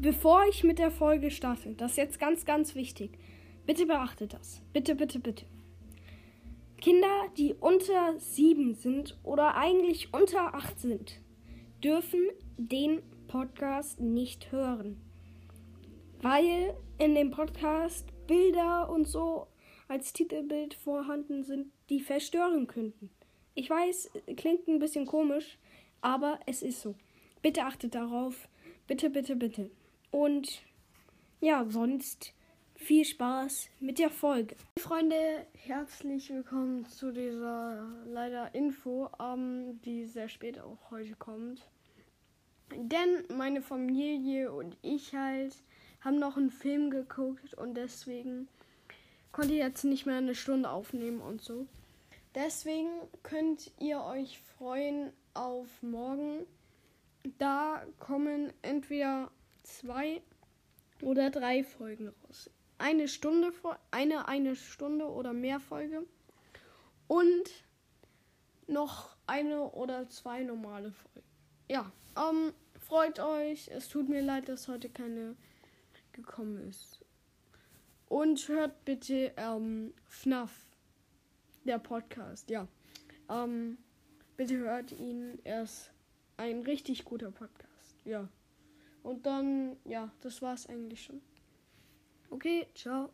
bevor ich mit der Folge starte, das ist jetzt ganz, ganz wichtig. Bitte beachtet das. Bitte, bitte, bitte. Kinder, die unter sieben sind oder eigentlich unter acht sind, dürfen den Podcast nicht hören. Weil in dem Podcast Bilder und so als Titelbild vorhanden sind, die verstören könnten. Ich weiß, klingt ein bisschen komisch, aber es ist so. Bitte achtet darauf. Bitte, bitte, bitte. Und ja, sonst viel Spaß mit der Folge. Freunde, herzlich willkommen zu dieser leider Info, ähm, die sehr spät auch heute kommt. Denn meine Familie und ich halt haben noch einen Film geguckt und deswegen konnte jetzt nicht mehr eine Stunde aufnehmen und so. Deswegen könnt ihr euch freuen auf morgen. Da kommen entweder zwei oder drei Folgen raus. Eine Stunde, eine eine Stunde oder mehr Folge und noch eine oder zwei normale Folgen. Ja, ähm, freut euch. Es tut mir leid, dass heute keine gekommen ist. Und hört bitte ähm, FNAF, der Podcast, ja. Ähm, bitte hört ihn, er ist ein richtig guter Podcast, ja. Und dann, ja, das war's eigentlich schon. Okay, ciao.